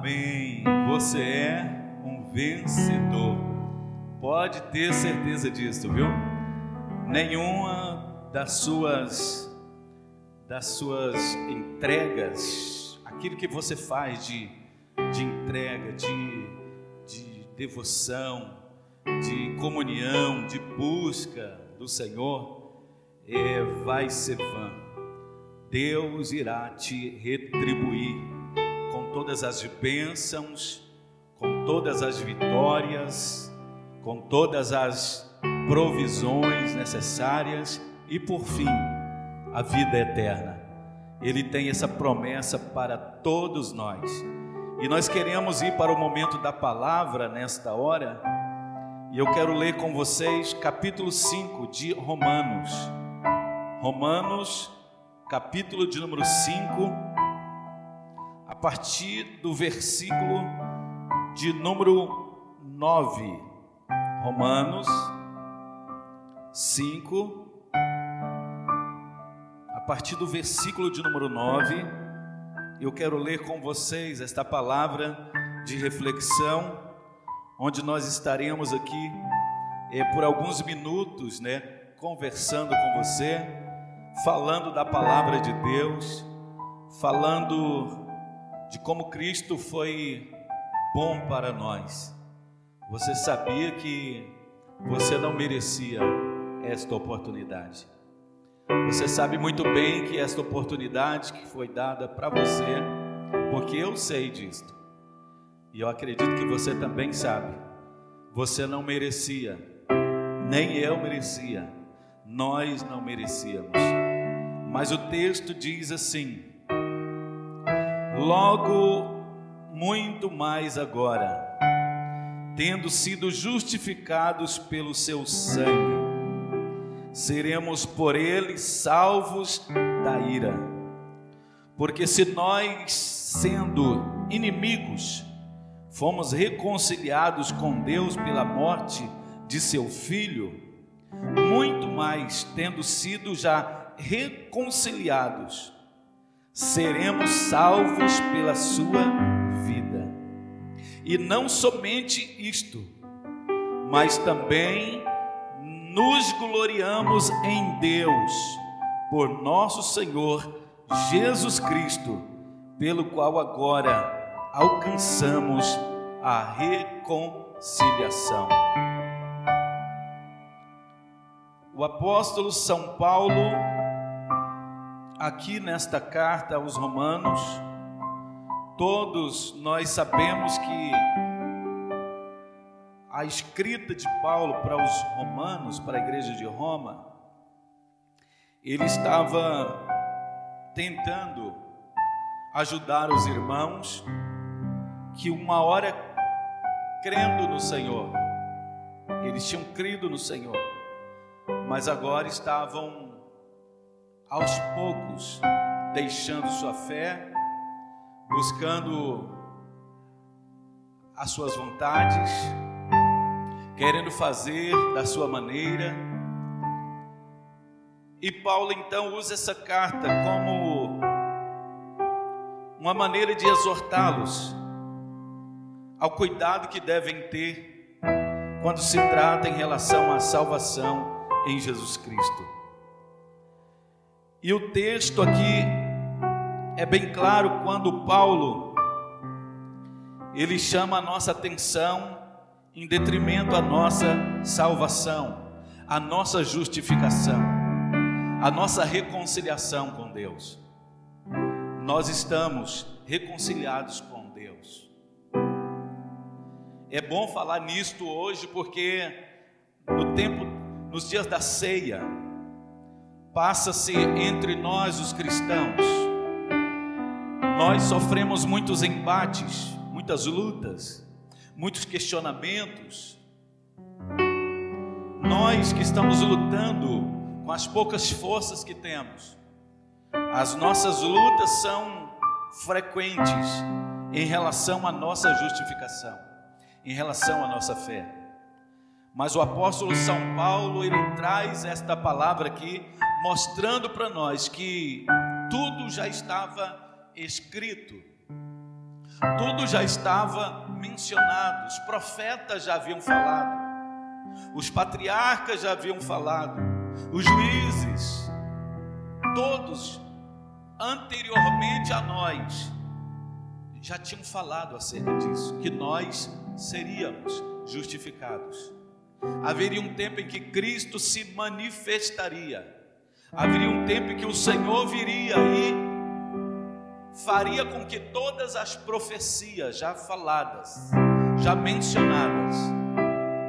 Amém. Você é um vencedor. Pode ter certeza disso, viu? Nenhuma das suas das suas entregas, aquilo que você faz de, de entrega, de, de devoção, de comunhão, de busca do Senhor, é, vai ser vã. Deus irá te retribuir todas as bênçãos, com todas as vitórias, com todas as provisões necessárias e por fim, a vida eterna. Ele tem essa promessa para todos nós. E nós queremos ir para o momento da palavra nesta hora. E eu quero ler com vocês capítulo 5 de Romanos. Romanos, capítulo de número 5, a partir do versículo de número 9. Romanos 5, a partir do versículo de número 9, eu quero ler com vocês esta palavra de reflexão, onde nós estaremos aqui é, por alguns minutos, né, conversando com você, falando da palavra de Deus, falando de como Cristo foi bom para nós. Você sabia que você não merecia esta oportunidade. Você sabe muito bem que esta oportunidade que foi dada para você, porque eu sei disto. E eu acredito que você também sabe. Você não merecia, nem eu merecia. Nós não merecíamos. Mas o texto diz assim: Logo muito mais agora, tendo sido justificados pelo seu sangue, seremos por ele salvos da ira. Porque se nós, sendo inimigos, fomos reconciliados com Deus pela morte de seu filho, muito mais tendo sido já reconciliados, seremos salvos pela sua vida. E não somente isto, mas também nos gloriamos em Deus, por nosso Senhor Jesus Cristo, pelo qual agora alcançamos a reconciliação. O apóstolo São Paulo, aqui nesta carta aos Romanos, todos nós sabemos que a escrita de Paulo para os romanos, para a igreja de Roma, ele estava tentando ajudar os irmãos que uma hora crendo no Senhor, eles tinham crido no Senhor, mas agora estavam aos poucos deixando sua fé, buscando as suas vontades, querendo fazer da sua maneira. E Paulo então usa essa carta como uma maneira de exortá-los ao cuidado que devem ter quando se trata em relação à salvação em Jesus Cristo. E o texto aqui é bem claro quando Paulo ele chama a nossa atenção em detrimento à nossa salvação, à nossa justificação, à nossa reconciliação com Deus. Nós estamos reconciliados com Deus. É bom falar nisto hoje porque no tempo, nos dias da ceia, passa-se entre nós os cristãos. Nós sofremos muitos embates, muitas lutas, muitos questionamentos. Nós que estamos lutando com as poucas forças que temos, as nossas lutas são frequentes em relação à nossa justificação, em relação à nossa fé. Mas o apóstolo São Paulo, ele traz esta palavra aqui, mostrando para nós que tudo já estava escrito Tudo já estava mencionado, os profetas já haviam falado, os patriarcas já haviam falado, os juízes, todos anteriormente a nós já tinham falado acerca disso, que nós seríamos justificados. Haveria um tempo em que Cristo se manifestaria. Haveria um tempo em que o Senhor viria e faria com que todas as profecias já faladas, já mencionadas,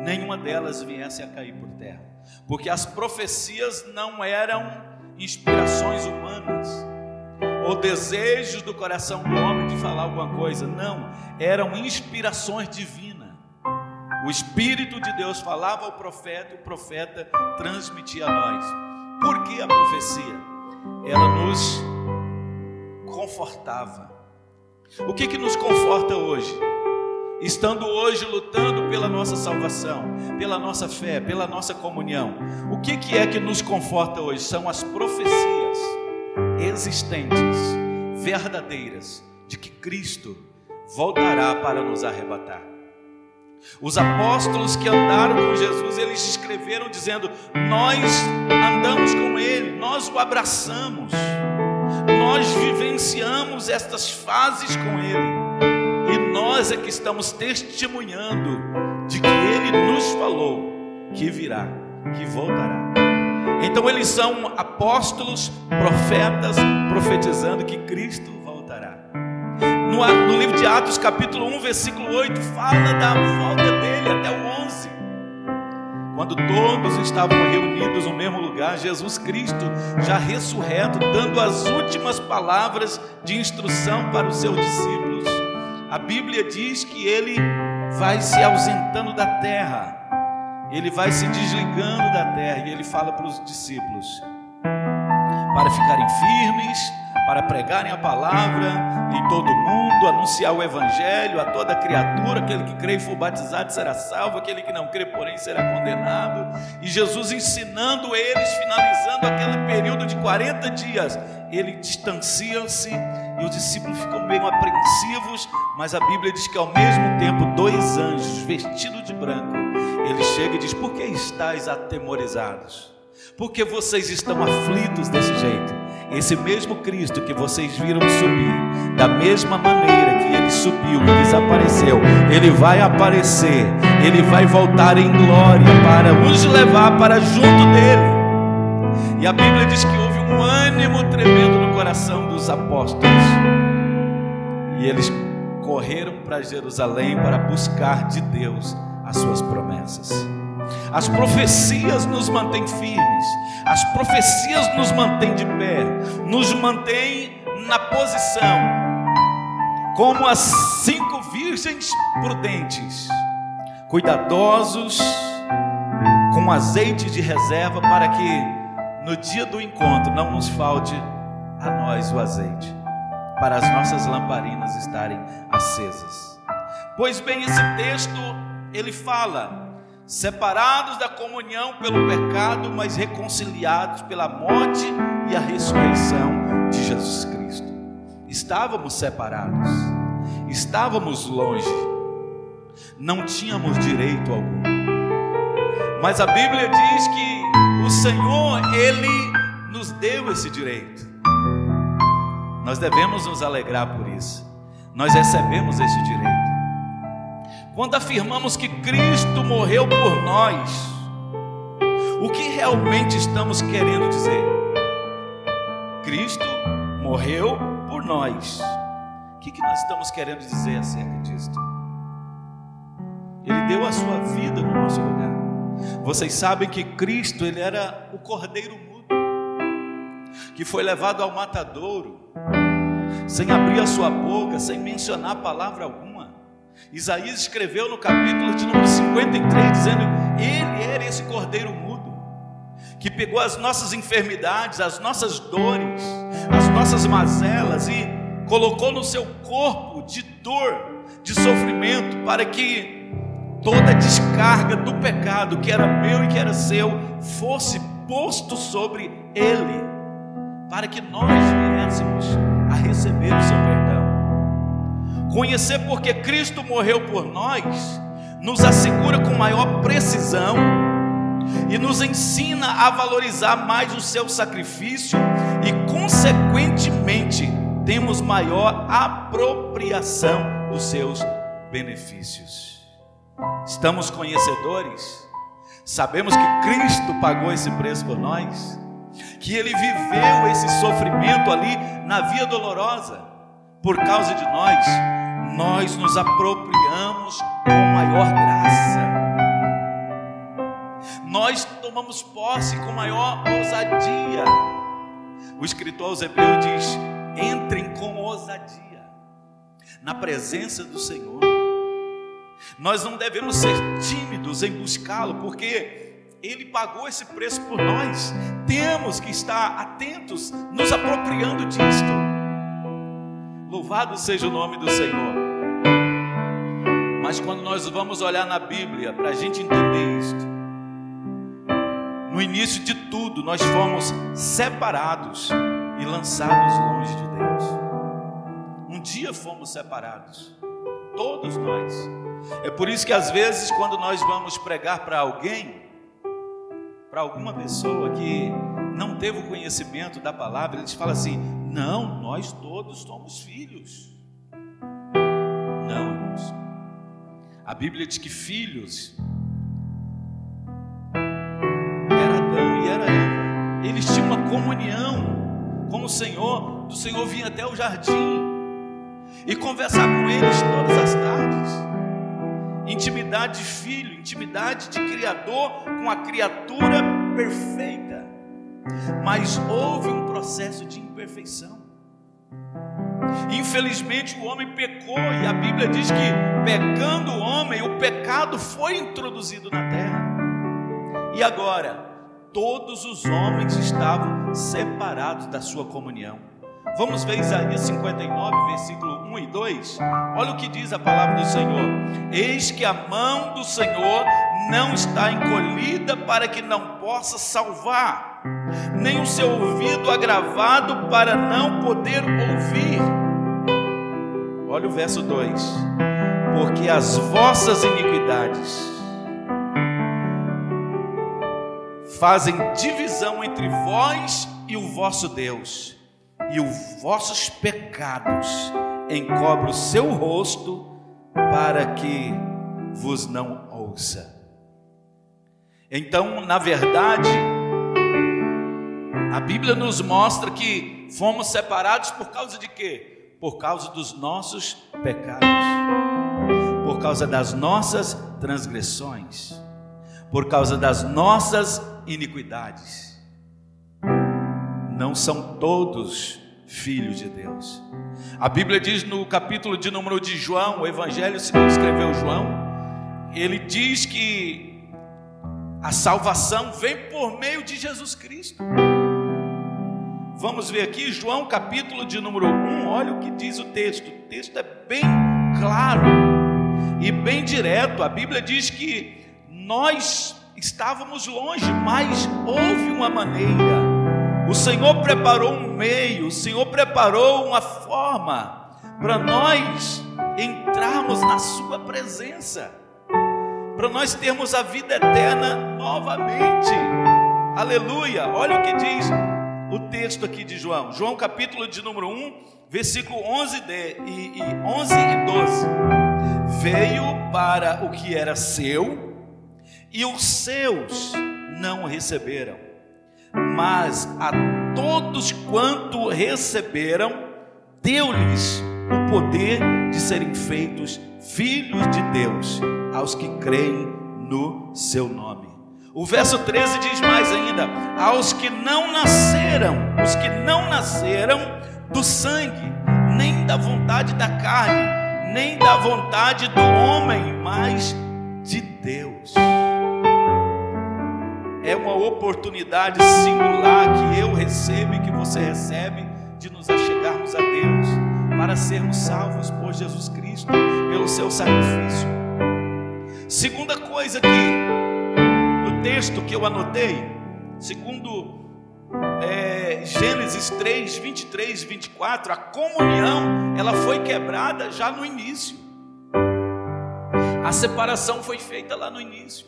nenhuma delas viesse a cair por terra. Porque as profecias não eram inspirações humanas ou desejos do coração do homem de falar alguma coisa, não, eram inspirações divinas o Espírito de Deus falava ao profeta e o profeta transmitia a nós. Por que a profecia? Ela nos confortava. O que, que nos conforta hoje? Estando hoje lutando pela nossa salvação, pela nossa fé, pela nossa comunhão. O que, que é que nos conforta hoje? São as profecias existentes, verdadeiras, de que Cristo voltará para nos arrebatar. Os apóstolos que andaram com Jesus, eles escreveram dizendo: Nós andamos com Ele, nós o abraçamos, nós vivenciamos estas fases com Ele, e nós é que estamos testemunhando de que Ele nos falou que virá, que voltará. Então eles são apóstolos, profetas, profetizando que Cristo no, no livro de Atos, capítulo 1, versículo 8, fala da volta dele até o 11. Quando todos estavam reunidos no mesmo lugar, Jesus Cristo, já ressurreto, dando as últimas palavras de instrução para os seus discípulos. A Bíblia diz que ele vai se ausentando da terra, ele vai se desligando da terra, e ele fala para os discípulos: para ficarem firmes, para pregarem a palavra em todo mundo, anunciar o evangelho a toda criatura, aquele que crê e for batizado será salvo, aquele que não crê, porém, será condenado. E Jesus ensinando eles, finalizando aquele período de 40 dias, ele distancia-se e os discípulos ficam meio apreensivos, mas a Bíblia diz que ao mesmo tempo dois anjos vestidos de branco, ele chega e diz: "Por que estáis atemorizados?" Porque vocês estão aflitos desse jeito? Esse mesmo Cristo que vocês viram subir, da mesma maneira que ele subiu e desapareceu, ele vai aparecer, ele vai voltar em glória para os levar para junto dele. E a Bíblia diz que houve um ânimo tremendo no coração dos apóstolos. E eles correram para Jerusalém para buscar de Deus as suas promessas. As profecias nos mantêm firmes, as profecias nos mantêm de pé, nos mantêm na posição, como as cinco virgens prudentes, cuidadosos, com azeite de reserva, para que no dia do encontro não nos falte a nós o azeite, para as nossas lamparinas estarem acesas. Pois bem, esse texto ele fala separados da comunhão pelo pecado, mas reconciliados pela morte e a ressurreição de Jesus Cristo. Estávamos separados, estávamos longe, não tínhamos direito algum. Mas a Bíblia diz que o Senhor, Ele nos deu esse direito. Nós devemos nos alegrar por isso. Nós recebemos esse direito. Quando afirmamos que Cristo morreu por nós, o que realmente estamos querendo dizer? Cristo morreu por nós. O que, nós estamos querendo dizer acerca disso? Ele deu a sua vida no nosso lugar. Vocês sabem que Cristo, ele era o cordeiro mudo, que foi levado ao matadouro, sem abrir a sua boca, sem mencionar palavra alguma Isaías escreveu no capítulo de número 53, dizendo: Ele era esse cordeiro mudo, que pegou as nossas enfermidades, as nossas dores, as nossas mazelas e colocou no seu corpo de dor, de sofrimento, para que toda a descarga do pecado que era meu e que era seu fosse posto sobre ele, para que nós viéssemos a receber o seu perdão. Conhecer porque Cristo morreu por nós nos assegura com maior precisão e nos ensina a valorizar mais o seu sacrifício e, consequentemente, temos maior apropriação dos seus benefícios. Estamos conhecedores, sabemos que Cristo pagou esse preço por nós, que Ele viveu esse sofrimento ali na via dolorosa por causa de nós, nós nos apropriamos com maior graça. Nós tomamos posse com maior ousadia. O escritor aos Hebreus diz: entrem com ousadia na presença do Senhor. Nós não devemos ser tímidos em buscá-lo, porque Ele pagou esse preço por nós. Temos que estar atentos, nos apropriando disto. Louvado seja o nome do Senhor. Mas quando nós vamos olhar na Bíblia para a gente entender isto, no início de tudo nós fomos separados e lançados longe de Deus. Um dia fomos separados, todos nós. É por isso que às vezes quando nós vamos pregar para alguém, para alguma pessoa que não teve o conhecimento da palavra, eles falam assim: não, nós todos somos filhos. Não, irmãos. A Bíblia diz que filhos era Adão e era Eva. Eles tinham uma comunhão com o Senhor. O Senhor vinha até o jardim e conversar com eles todas as tardes. Intimidade de filho, intimidade de criador com a criatura perfeita. Mas houve um processo de imperfeição. Infelizmente o homem pecou e a Bíblia diz que pecando o homem, o pecado foi introduzido na terra. E agora, todos os homens estavam separados da sua comunhão. Vamos ver Isaías 59, versículo 1 e 2. Olha o que diz a palavra do Senhor: Eis que a mão do Senhor não está encolhida para que não possa salvar, nem o seu ouvido agravado para não poder ouvir. Olha o verso 2: Porque as vossas iniquidades fazem divisão entre vós e o vosso Deus, e os vossos pecados encobrem o seu rosto para que vos não ouça. Então, na verdade, a Bíblia nos mostra que fomos separados por causa de quê? Por causa dos nossos pecados, por causa das nossas transgressões, por causa das nossas iniquidades. Não são todos filhos de Deus. A Bíblia diz no capítulo de número de João, o Evangelho segundo escreveu João, ele diz que a salvação vem por meio de Jesus Cristo. Vamos ver aqui João capítulo de número 1, olha o que diz o texto. O texto é bem claro e bem direto. A Bíblia diz que nós estávamos longe, mas houve uma maneira. O Senhor preparou um meio, o Senhor preparou uma forma para nós entrarmos na Sua presença, para nós termos a vida eterna novamente. Aleluia! Olha o que diz o texto aqui de João, João capítulo de número 1, versículo 11 de, e, e 11 e 12. Veio para o que era seu e os seus não receberam. Mas a todos quanto receberam, deu-lhes o poder de serem feitos filhos de Deus, aos que creem no seu nome. O verso 13 diz mais ainda: aos que não nasceram, os que não nasceram do sangue, nem da vontade da carne, nem da vontade do homem, mas de Deus é uma oportunidade singular que eu recebo e que você recebe de nos achegarmos a Deus, para sermos salvos por Jesus Cristo, pelo seu sacrifício. Segunda coisa que texto que eu anotei, segundo é, Gênesis 3, 23 e 24, a comunhão ela foi quebrada já no início. A separação foi feita lá no início.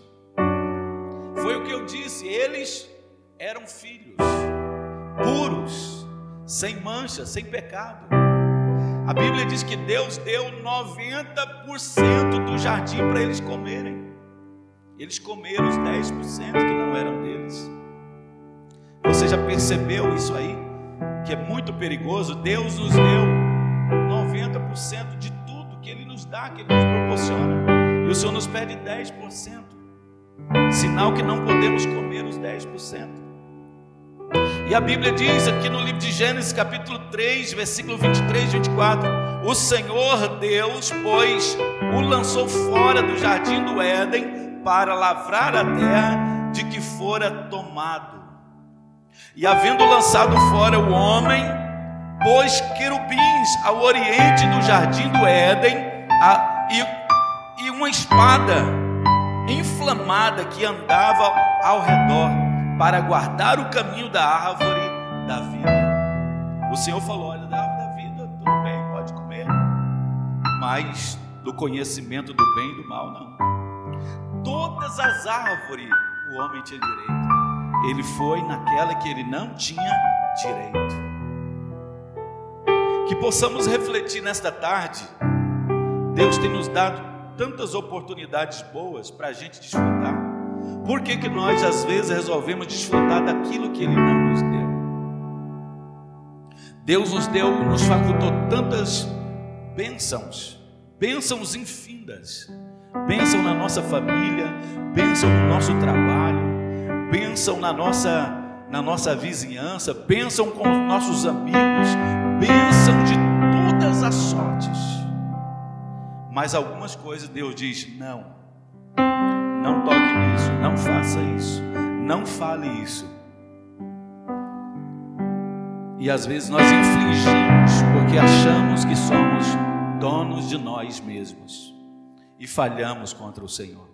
Foi o que eu disse, eles eram filhos puros, sem mancha, sem pecado. A Bíblia diz que Deus deu 90% do jardim para eles comerem. Eles comeram os 10% que não eram deles. Você já percebeu isso aí? Que é muito perigoso. Deus nos deu 90% de tudo que Ele nos dá, que Ele nos proporciona. E o Senhor nos pede 10%. Sinal que não podemos comer os 10%. E a Bíblia diz aqui no livro de Gênesis, capítulo 3, versículo 23 e 24: O Senhor Deus, pois, o lançou fora do jardim do Éden para lavrar a terra de que fora tomado. E havendo lançado fora o homem, pôs querubins ao oriente do jardim do Éden a, e, e uma espada inflamada que andava ao redor para guardar o caminho da árvore da vida. O Senhor falou: Olha, da árvore da vida, tudo bem, pode comer, mas do conhecimento do bem e do mal, não. Todas as árvores o homem tinha direito ele foi naquela que ele não tinha direito. Que possamos refletir nesta tarde. Deus tem nos dado tantas oportunidades boas para a gente desfrutar. Por que, que nós às vezes resolvemos desfrutar daquilo que Ele não nos deu? Deus nos deu, nos facultou tantas bênçãos, bênçãos infindas, bênção na nossa família, bênção no nosso trabalho, bênção na nossa, na nossa vizinhança, bênção com os nossos amigos, bênção de todas as sortes. Mas algumas coisas Deus diz: não, não toque nisso, não faça isso, não fale isso. E às vezes nós infligimos porque achamos que somos donos de nós mesmos e falhamos contra o Senhor.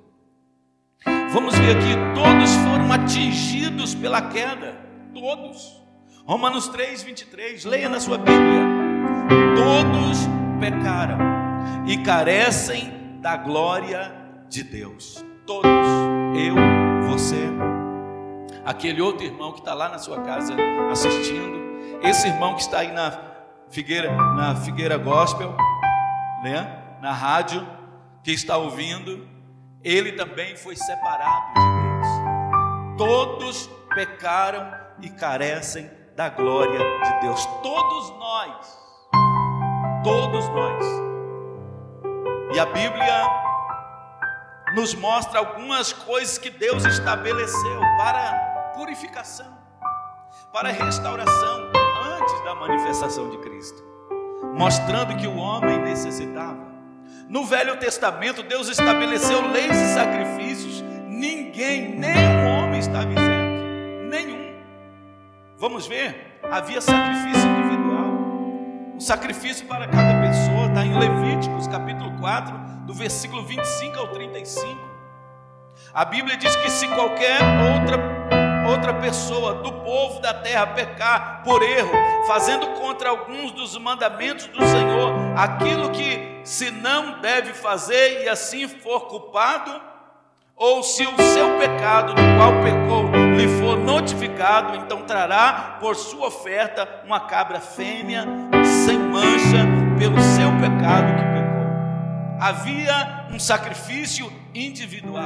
Vamos ver aqui, todos foram atingidos pela queda, todos. Romanos 3, 23, leia na sua Bíblia. Todos pecaram e carecem da glória de Deus. Todos, eu, você, aquele outro irmão que está lá na sua casa assistindo, esse irmão que está aí na Figueira, na Figueira Gospel, né? na rádio, que está ouvindo, ele também foi separado de Deus. Todos pecaram e carecem da glória de Deus. Todos nós. Todos nós. E a Bíblia nos mostra algumas coisas que Deus estabeleceu para purificação, para restauração antes da manifestação de Cristo, mostrando que o homem necessitava no Velho Testamento, Deus estabeleceu leis e sacrifícios. Ninguém, nenhum homem estava isento. Nenhum. Vamos ver? Havia sacrifício individual. Um sacrifício para cada pessoa. Está em Levíticos, capítulo 4, do versículo 25 ao 35. A Bíblia diz que se qualquer outra outra pessoa do povo da terra pecar por erro, fazendo contra alguns dos mandamentos do Senhor aquilo que se não deve fazer e assim for culpado, ou se o seu pecado do qual pecou lhe for notificado, então trará por sua oferta uma cabra fêmea sem mancha pelo seu pecado que pecou. Havia um sacrifício individual,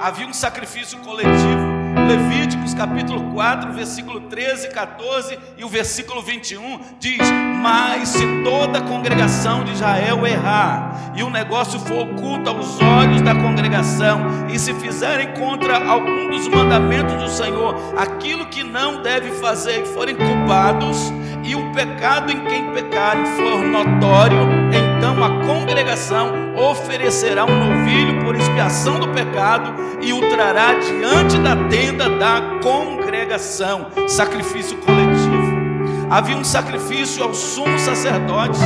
havia um sacrifício coletivo. Levíticos capítulo 4, versículo 13, 14 e o versículo 21 diz: Mas se toda a congregação de Israel errar, e o negócio for oculto aos olhos da congregação, e se fizerem contra algum dos mandamentos do Senhor aquilo que não deve fazer, e forem culpados, e o pecado em quem pecarem for notório, então a congregação oferecerá um novilho por expiação do pecado e o trará diante da tenda da congregação. Sacrifício coletivo. Havia um sacrifício ao sumo sacerdote,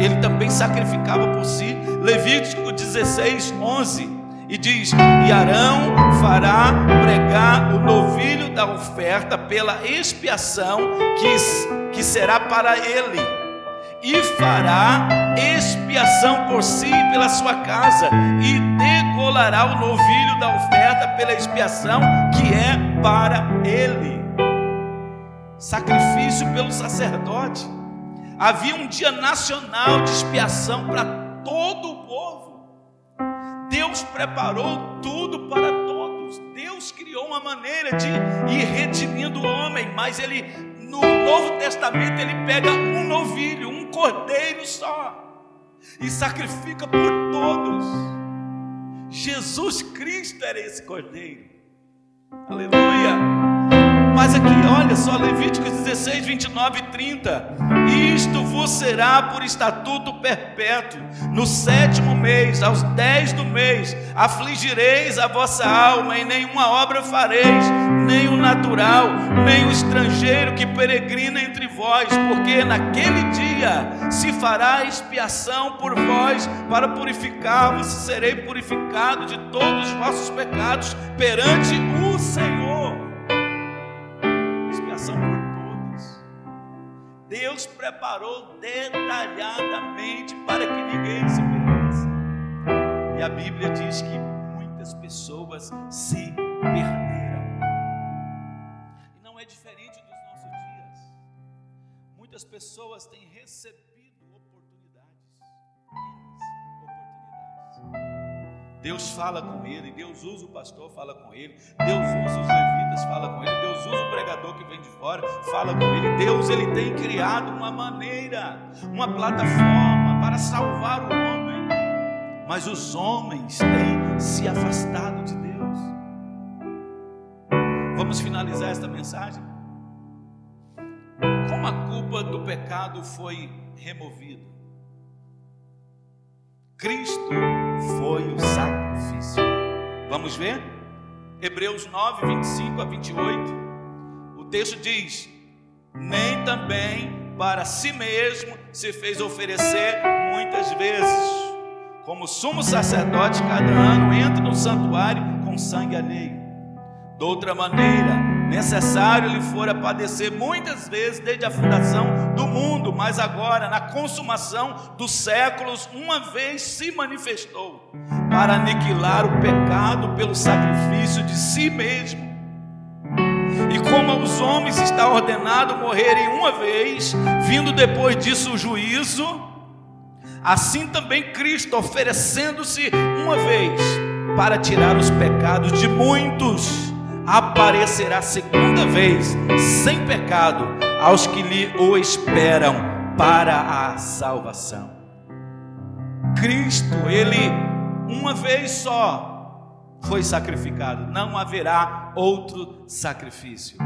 ele também sacrificava por si. Levítico 16, 11. E diz: E Arão fará pregar o novilho da oferta pela expiação que, que será para ele, e fará expiação por si e pela sua casa, e degolará o novilho da oferta pela expiação que é para ele. Sacrifício pelo sacerdote. Havia um dia nacional de expiação para todo o povo. Deus preparou tudo para todos. Deus criou uma maneira de ir redimindo o homem, mas ele no Novo Testamento ele pega um novilho, um cordeiro só e sacrifica por todos. Jesus Cristo era esse cordeiro. Aleluia. Mas aqui, olha só, Levíticos 16, 29 e 30. Isto vos será por estatuto perpétuo. No sétimo mês, aos dez do mês, afligireis a vossa alma, e nenhuma obra fareis, nem o natural, nem o estrangeiro que peregrina entre vós, porque naquele dia se fará expiação por vós, para purificar-vos, serei purificado de todos os vossos pecados perante o Senhor expiação por todos. Deus preparou detalhadamente para que ninguém se perdesse. E a Bíblia diz que muitas pessoas se perderam. E não é diferente dos nossos dias. Muitas pessoas têm recebido oportunidades. oportunidades. Deus fala com ele, Deus usa o pastor, fala com ele, Deus usa os levitas, fala com ele, Deus usa o pregador que vem de fora, fala com ele. Deus ele tem criado uma maneira, uma plataforma para salvar o homem. Mas os homens têm se afastado de Deus. Vamos finalizar esta mensagem. Como a culpa do pecado foi removida? Cristo foi o sacrifício. Vamos ver? Hebreus 9, 25 a 28. O texto diz: Nem também para si mesmo se fez oferecer muitas vezes, como sumo sacerdote cada ano entra no santuário com sangue alheio. De outra maneira, necessário lhe fora padecer muitas vezes desde a fundação do mundo, mas agora, na consumação dos séculos, uma vez se manifestou para aniquilar o pecado pelo sacrifício de si mesmo. E como aos homens está ordenado morrerem uma vez, vindo depois disso o juízo, assim também Cristo, oferecendo-se uma vez para tirar os pecados de muitos, aparecerá segunda vez, sem pecado, aos que lhe o esperam para a salvação. Cristo, ele uma vez só foi sacrificado, não haverá outro sacrifício,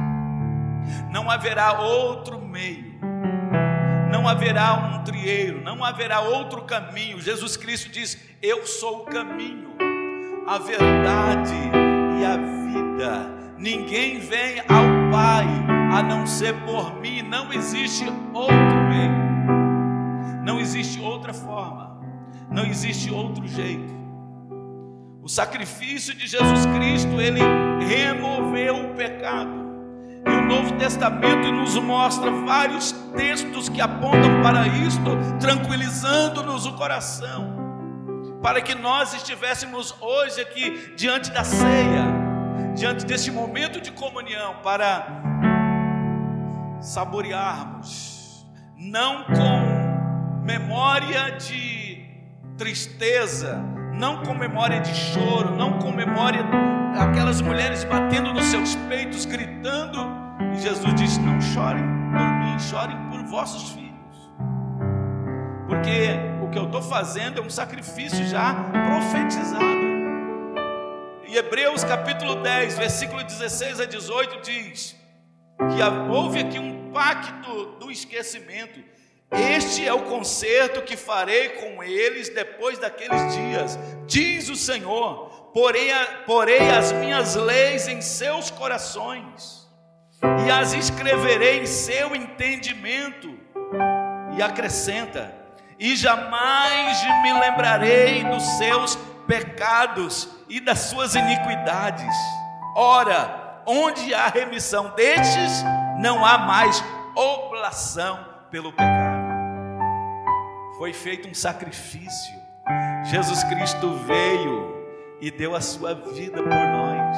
não haverá outro meio, não haverá um trieiro, não haverá outro caminho. Jesus Cristo diz: Eu sou o caminho, a verdade e a vida. Ninguém vem ao Pai a não ser por mim. Não existe outro meio, não existe outra forma, não existe outro jeito. O sacrifício de Jesus Cristo, ele removeu o pecado. E o Novo Testamento nos mostra vários textos que apontam para isto, tranquilizando-nos o coração, para que nós estivéssemos hoje aqui diante da ceia diante deste momento de comunhão para saborearmos, não com memória de tristeza, não com memória de choro, não com memória daquelas mulheres batendo nos seus peitos, gritando. E Jesus disse: Não chorem por mim, chorem por vossos filhos, porque o que eu estou fazendo é um sacrifício já profetizado. Em Hebreus capítulo 10, versículo 16 a 18 diz que houve aqui um pacto do esquecimento. Este é o concerto que farei com eles depois daqueles dias, diz o Senhor. Porém, porei as minhas leis em seus corações e as escreverei em seu entendimento. E acrescenta: e jamais me lembrarei dos seus pecados e das suas iniquidades. Ora, onde há remissão destes, não há mais oblação pelo pecado. Foi feito um sacrifício. Jesus Cristo veio e deu a sua vida por nós.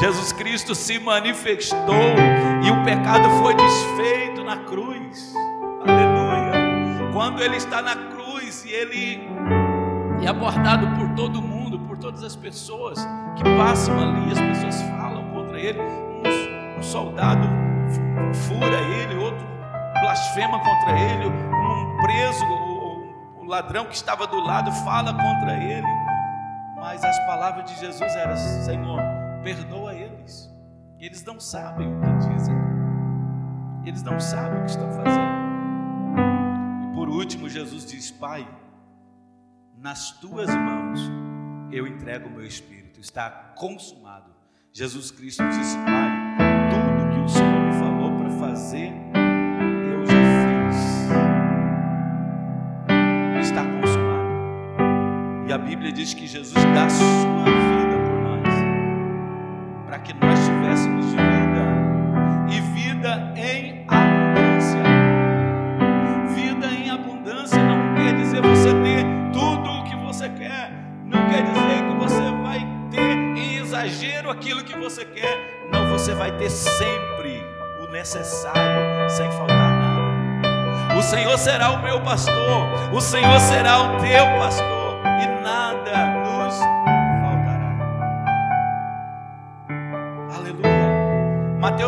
Jesus Cristo se manifestou e o pecado foi desfeito na cruz. Aleluia. Quando ele está na cruz e ele é abordado por todo mundo, por todas as pessoas que passam ali, as pessoas falam contra ele. Um, soldado fura ele, outro blasfema contra ele, preso, o, o ladrão que estava do lado fala contra ele. Mas as palavras de Jesus eram: Senhor, perdoa eles. Eles não sabem o que dizem. Eles não sabem o que estão fazendo. E por último, Jesus diz: Pai, nas tuas mãos eu entrego o meu espírito. Está consumado. Jesus Cristo disse: Pai, tudo que o Senhor me falou para fazer, a Bíblia diz que Jesus dá sua vida por nós, para que nós tivéssemos vida e vida em abundância. Vida em abundância não quer dizer você ter tudo o que você quer, não quer dizer que você vai ter em exagero aquilo que você quer, não, você vai ter sempre o necessário, sem faltar nada. O Senhor será o meu pastor, o Senhor será o teu pastor,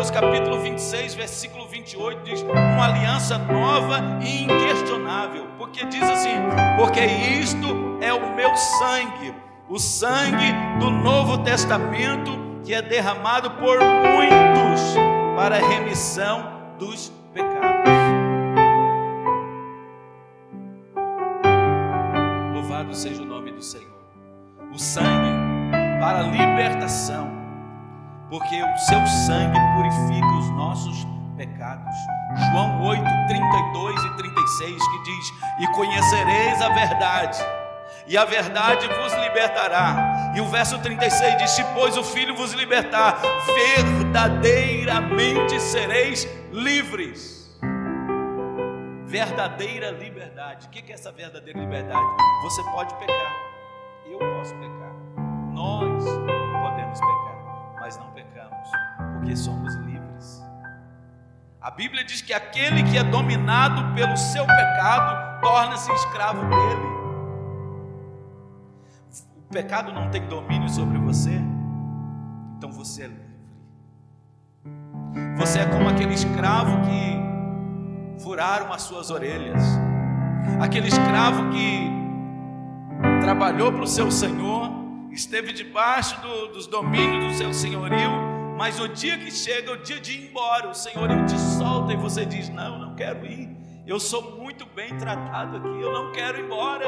Mateus capítulo 26, versículo 28 diz: Uma aliança nova e inquestionável, porque diz assim: Porque isto é o meu sangue, o sangue do Novo Testamento, que é derramado por muitos para a remissão dos pecados. Louvado seja o nome do Senhor. O sangue para a libertação, porque o seu sangue purifica os nossos pecados. João 8, 32 e 36 que diz: E conhecereis a verdade, e a verdade vos libertará. E o verso 36 diz: Se, pois, o Filho vos libertar, verdadeiramente sereis livres. Verdadeira liberdade. O que é essa verdadeira liberdade? Você pode pecar, eu posso pecar, nós mas não pecamos, porque somos livres. A Bíblia diz que aquele que é dominado pelo seu pecado torna-se escravo dele. O pecado não tem domínio sobre você, então você é livre. Você é como aquele escravo que furaram as suas orelhas, aquele escravo que trabalhou para o seu senhor, esteve debaixo do, dos domínios do seu senhorio, mas o dia que chega, o dia de ir embora, o senhorio te solta e você diz: Não, não quero ir, eu sou muito bem tratado aqui, eu não quero ir embora.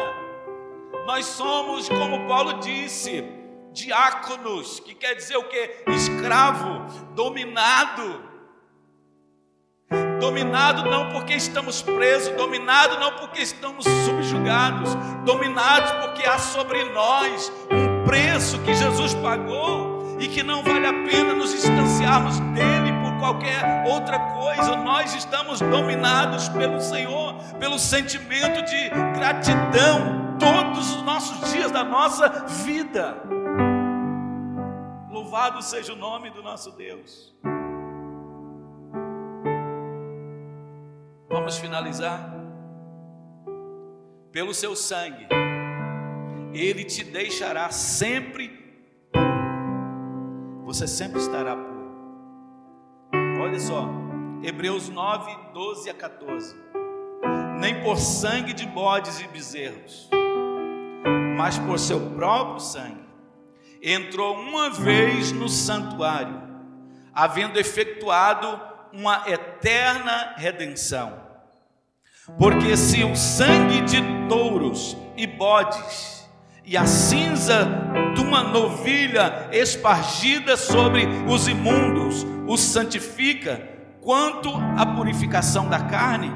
Nós somos, como Paulo disse, diáconos, que quer dizer o que? Escravo, dominado. Dominado não porque estamos presos, dominado não porque estamos subjugados, dominados porque há sobre nós um preço que Jesus pagou e que não vale a pena nos distanciarmos dele por qualquer outra coisa. Nós estamos dominados pelo Senhor, pelo sentimento de gratidão todos os nossos dias da nossa vida. Louvado seja o nome do nosso Deus. Vamos finalizar. Pelo seu sangue, Ele te deixará sempre puro. Você sempre estará puro. Olha só, Hebreus 9, 12 a 14. Nem por sangue de bodes e bezerros, mas por seu próprio sangue, entrou uma vez no santuário, havendo efetuado uma eterna redenção. Porque se o sangue de touros e bodes e a cinza de uma novilha espargida sobre os imundos os santifica, quanto à purificação da carne,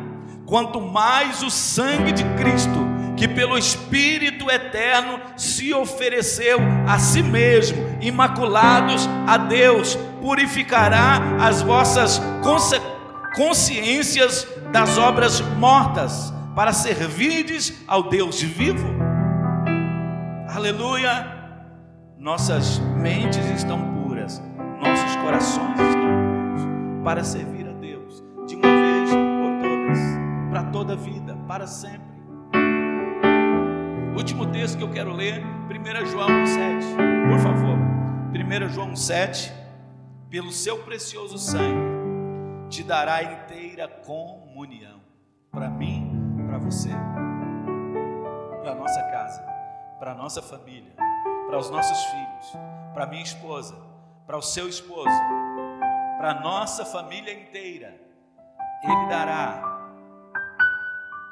quanto mais o sangue de Cristo, que pelo Espírito eterno se ofereceu a si mesmo, imaculados a Deus, purificará as vossas consciências das obras mortas, para servirdes ao Deus vivo. Aleluia! Nossas mentes estão puras, nossos corações estão puros, para servir a Deus, de uma vez por todas, para toda a vida, para sempre. Último texto que eu quero ler, 1 João 1,7. Por favor. 1 João 1,7. Pelo seu precioso sangue, te dará inteira comunhão. Para mim, para você, para nossa família, para os nossos filhos, para minha esposa, para o seu esposo, para nossa família inteira. Ele dará,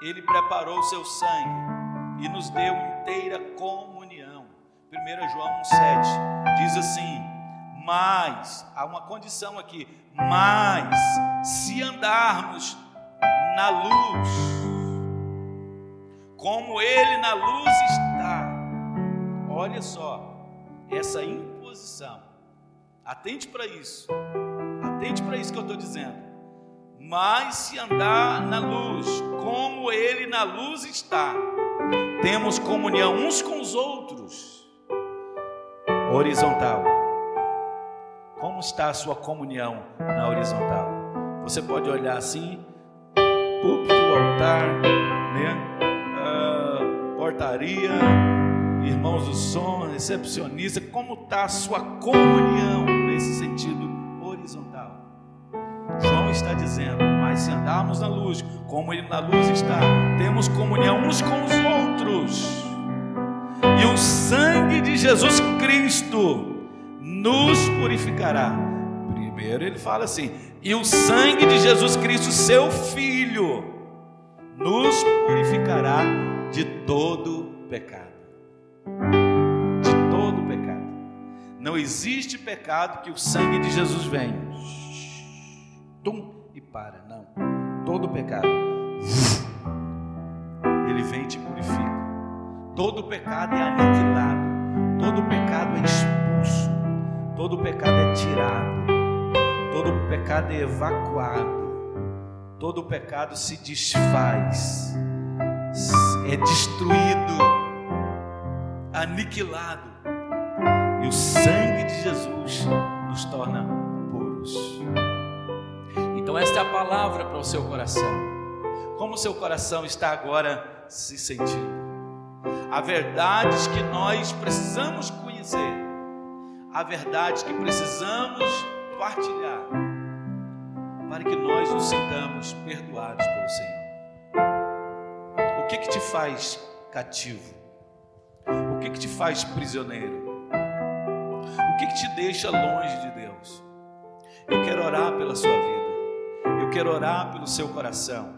ele preparou o seu sangue e nos deu inteira comunhão. 1 João 1,7 diz assim: Mas, há uma condição aqui, mas se andarmos na luz, como Ele na luz olha só, essa imposição, atente para isso, atente para isso que eu estou dizendo. Mas se andar na luz, como Ele na luz está, temos comunhão uns com os outros. Horizontal. Como está a sua comunhão na horizontal? Você pode olhar assim, púlpito, altar, né? Uh, portaria, irmãos do som, recepcionista. Como está a sua comunhão nesse sentido horizontal? João está dizendo: Mas se andarmos na luz, como Ele na luz está, temos comunhão uns com os outros, e o sangue de Jesus Cristo nos purificará. Primeiro ele fala assim: e o sangue de Jesus Cristo, seu Filho, nos purificará de todo pecado. Não existe pecado que o sangue de Jesus venha tum, e para. Não. Todo pecado, ele vem e te purifica. Todo pecado é aniquilado. Todo pecado é expulso. Todo pecado é tirado. Todo pecado é evacuado. Todo pecado se desfaz. É destruído. Aniquilado. E o sangue de Jesus nos torna puros. Então, esta é a palavra para o seu coração. Como o seu coração está agora se sentindo? Há verdades que nós precisamos conhecer, há verdades que precisamos partilhar, para que nós nos sintamos perdoados pelo Senhor. O que que te faz cativo? O que que te faz prisioneiro? O que que te deixa longe de Deus? Eu quero orar pela sua vida. Eu quero orar pelo seu coração.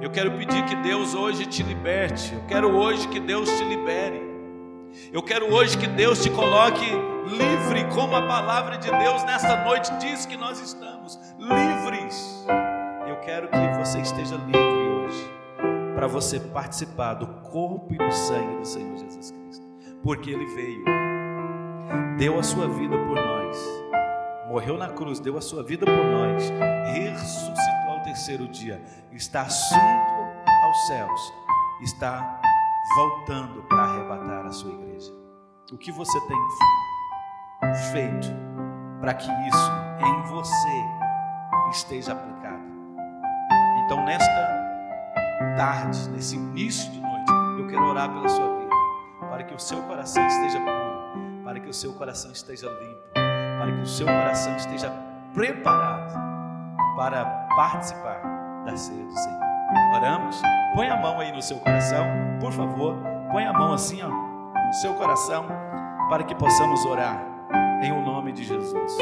Eu quero pedir que Deus hoje te liberte. Eu quero hoje que Deus te libere. Eu quero hoje que Deus te coloque livre, como a palavra de Deus nesta noite diz que nós estamos livres. Eu quero que você esteja livre hoje, para você participar do corpo e do sangue do Senhor Jesus Cristo, porque Ele veio, deu a sua vida por nós morreu na cruz, deu a sua vida por nós, ressuscitou ao terceiro dia, está assunto aos céus, está voltando para arrebatar a sua igreja. O que você tem feito para que isso em você esteja aplicado? Então, nesta tarde, nesse início de noite, eu quero orar pela sua vida, para que o seu coração esteja puro, para que o seu coração esteja limpo para que o seu coração esteja preparado para participar da ceia do Senhor. Oramos? Põe a mão aí no seu coração, por favor. Põe a mão assim, ó, no seu coração, para que possamos orar em o nome de Jesus.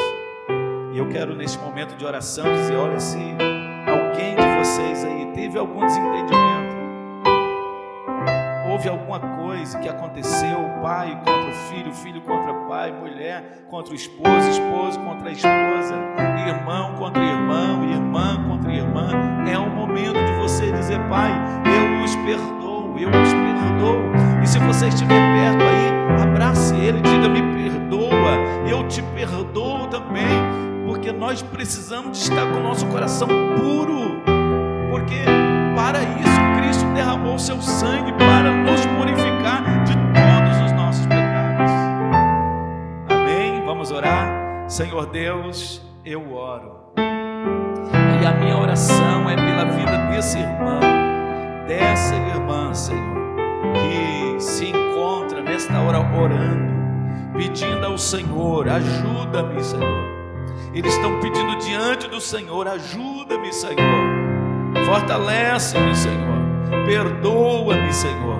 E eu quero neste momento de oração dizer: olha, se alguém de vocês aí teve algum desentendimento, houve alguma coisa que aconteceu, pai contra o filho, filho contra pai, mulher contra o esposo, esposo contra a esposa, irmão contra irmão, irmã contra irmã, é o momento de você dizer, pai, eu os perdoo, eu os perdoo. Se você estiver perto aí, abrace ele, diga: Me perdoa, eu te perdoo também, porque nós precisamos estar com o nosso coração puro, porque para isso Cristo derramou seu sangue para nos purificar de todos os nossos pecados. Amém? Vamos orar? Senhor Deus, eu oro. E a minha oração é pela vida desse irmão, dessa irmã, Senhor, que se encontra nesta hora orando, pedindo ao Senhor: ajuda-me, Senhor. Eles estão pedindo diante do Senhor: ajuda-me, Senhor. Fortalece-me, Senhor. Perdoa-me, Senhor.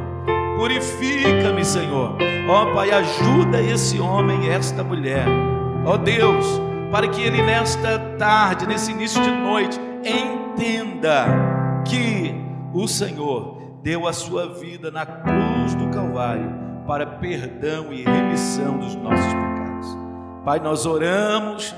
Purifica-me, Senhor. Ó oh, Pai, ajuda esse homem e esta mulher. Ó oh, Deus, para que ele nesta tarde, nesse início de noite, entenda que o Senhor deu a sua vida na cruz do Calvário para perdão e remissão dos nossos pecados. Pai, nós oramos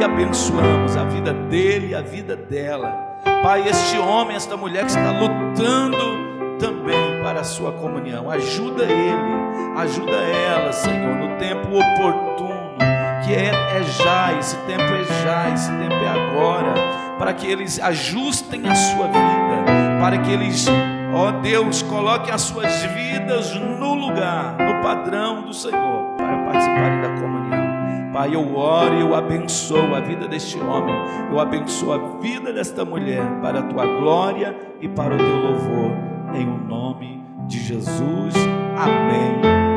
e abençoamos a vida dele e a vida dela Pai, este homem, esta mulher que está lutando também para a sua comunhão, ajuda ele, ajuda ela, Senhor, no tempo oportuno, que é, é já, esse tempo é já, esse tempo é agora, para que eles ajustem a sua vida, para que eles, ó Deus, coloquem as suas vidas no lugar, no padrão do Senhor, para participarem da comunhão. Pai, eu oro e eu abençoo a vida deste homem, eu abençoo a vida desta mulher, para a tua glória e para o teu louvor, em o nome de Jesus. Amém